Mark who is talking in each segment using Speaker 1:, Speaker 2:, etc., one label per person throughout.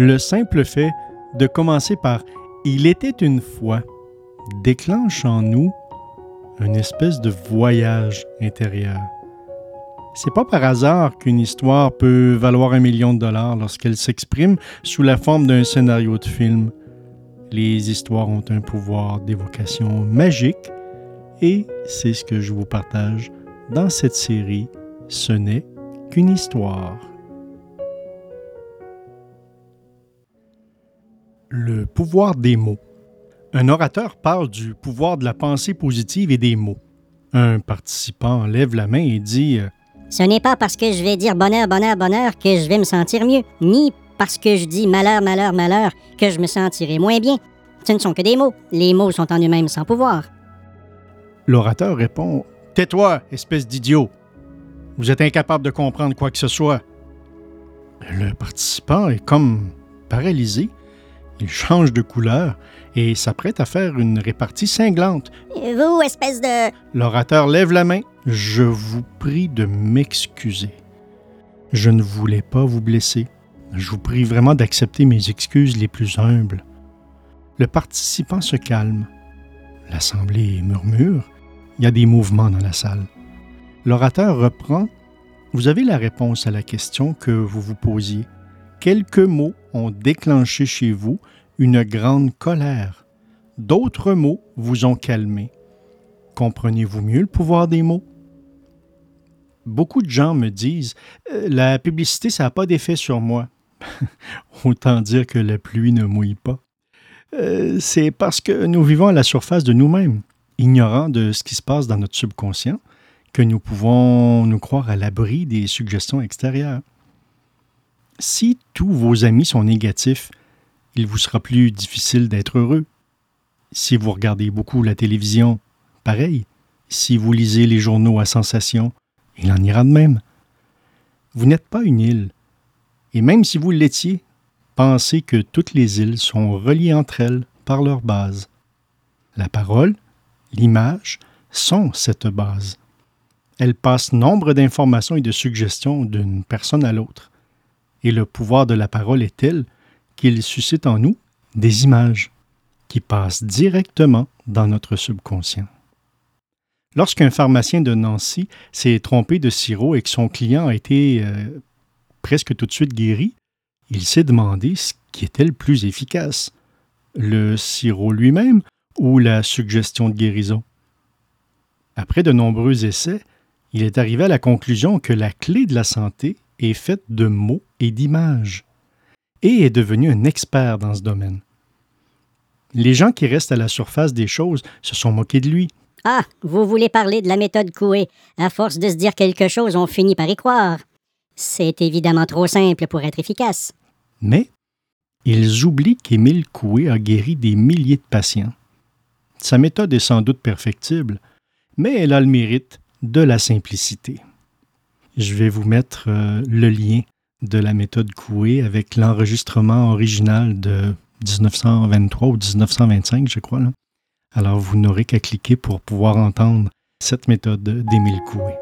Speaker 1: Le simple fait de commencer par Il était une fois déclenche en nous une espèce de voyage intérieur. C'est pas par hasard qu'une histoire peut valoir un million de dollars lorsqu'elle s'exprime sous la forme d'un scénario de film. Les histoires ont un pouvoir d'évocation magique et c'est ce que je vous partage dans cette série Ce n'est qu'une histoire. Le pouvoir des mots. Un orateur parle du pouvoir de la pensée positive et des mots. Un participant lève la main et dit euh,
Speaker 2: Ce n'est pas parce que je vais dire bonheur, bonheur, bonheur que je vais me sentir mieux, ni parce que je dis malheur, malheur, malheur que je me sentirai moins bien. Ce ne sont que des mots. Les mots sont en eux-mêmes sans pouvoir.
Speaker 1: L'orateur répond Tais-toi, espèce d'idiot. Vous êtes incapable de comprendre quoi que ce soit. Le participant est comme paralysé. Il change de couleur et s'apprête à faire une répartie cinglante.
Speaker 2: Vous, espèce de...
Speaker 1: L'orateur lève la main. Je vous prie de m'excuser. Je ne voulais pas vous blesser. Je vous prie vraiment d'accepter mes excuses les plus humbles. Le participant se calme. L'assemblée murmure. Il y a des mouvements dans la salle. L'orateur reprend. Vous avez la réponse à la question que vous vous posiez. Quelques mots ont déclenché chez vous une grande colère. D'autres mots vous ont calmé. Comprenez-vous mieux le pouvoir des mots? Beaucoup de gens me disent La publicité, ça n'a pas d'effet sur moi. Autant dire que la pluie ne mouille pas. Euh, c'est parce que nous vivons à la surface de nous-mêmes, ignorant de ce qui se passe dans notre subconscient, que nous pouvons nous croire à l'abri des suggestions extérieures. Si tous vos amis sont négatifs, il vous sera plus difficile d'être heureux. Si vous regardez beaucoup la télévision, pareil. Si vous lisez les journaux à sensation, il en ira de même. Vous n'êtes pas une île. Et même si vous l'étiez, pensez que toutes les îles sont reliées entre elles par leur base. La parole, l'image, sont cette base. Elles passent nombre d'informations et de suggestions d'une personne à l'autre. Et le pouvoir de la parole est tel qu'il suscite en nous des images qui passent directement dans notre subconscient. Lorsqu'un pharmacien de Nancy s'est trompé de sirop et que son client a été euh, presque tout de suite guéri, il s'est demandé ce qui était le plus efficace, le sirop lui-même ou la suggestion de guérison. Après de nombreux essais, il est arrivé à la conclusion que la clé de la santé est faite de mots et d'images et est devenu un expert dans ce domaine. Les gens qui restent à la surface des choses se sont moqués de lui.
Speaker 2: Ah, vous voulez parler de la méthode Coué. À force de se dire quelque chose, on finit par y croire. C'est évidemment trop simple pour être efficace.
Speaker 1: Mais ils oublient qu'Émile Coué a guéri des milliers de patients. Sa méthode est sans doute perfectible, mais elle a le mérite de la simplicité. Je vais vous mettre euh, le lien de la méthode Coué avec l'enregistrement original de 1923 ou 1925, je crois. Alors, vous n'aurez qu'à cliquer pour pouvoir entendre cette méthode d'Émile Coué.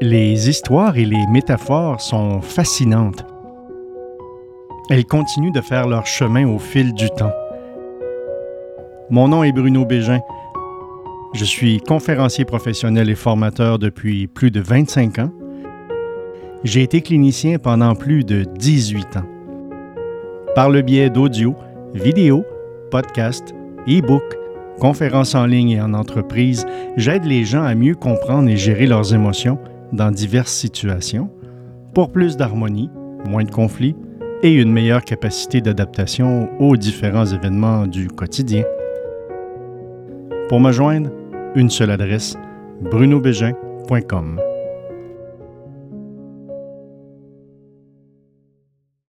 Speaker 1: Les histoires et les métaphores sont fascinantes. Elles continuent de faire leur chemin au fil du temps. Mon nom est Bruno Bégin. Je suis conférencier professionnel et formateur depuis plus de 25 ans j'ai été clinicien pendant plus de 18 ans. Par le biais d'audio, vidéo, podcast, e-book, conférences en ligne et en entreprise, j'aide les gens à mieux comprendre et gérer leurs émotions dans diverses situations pour plus d'harmonie, moins de conflits et une meilleure capacité d'adaptation aux différents événements du quotidien. Pour me joindre, une seule adresse brunobégin.com.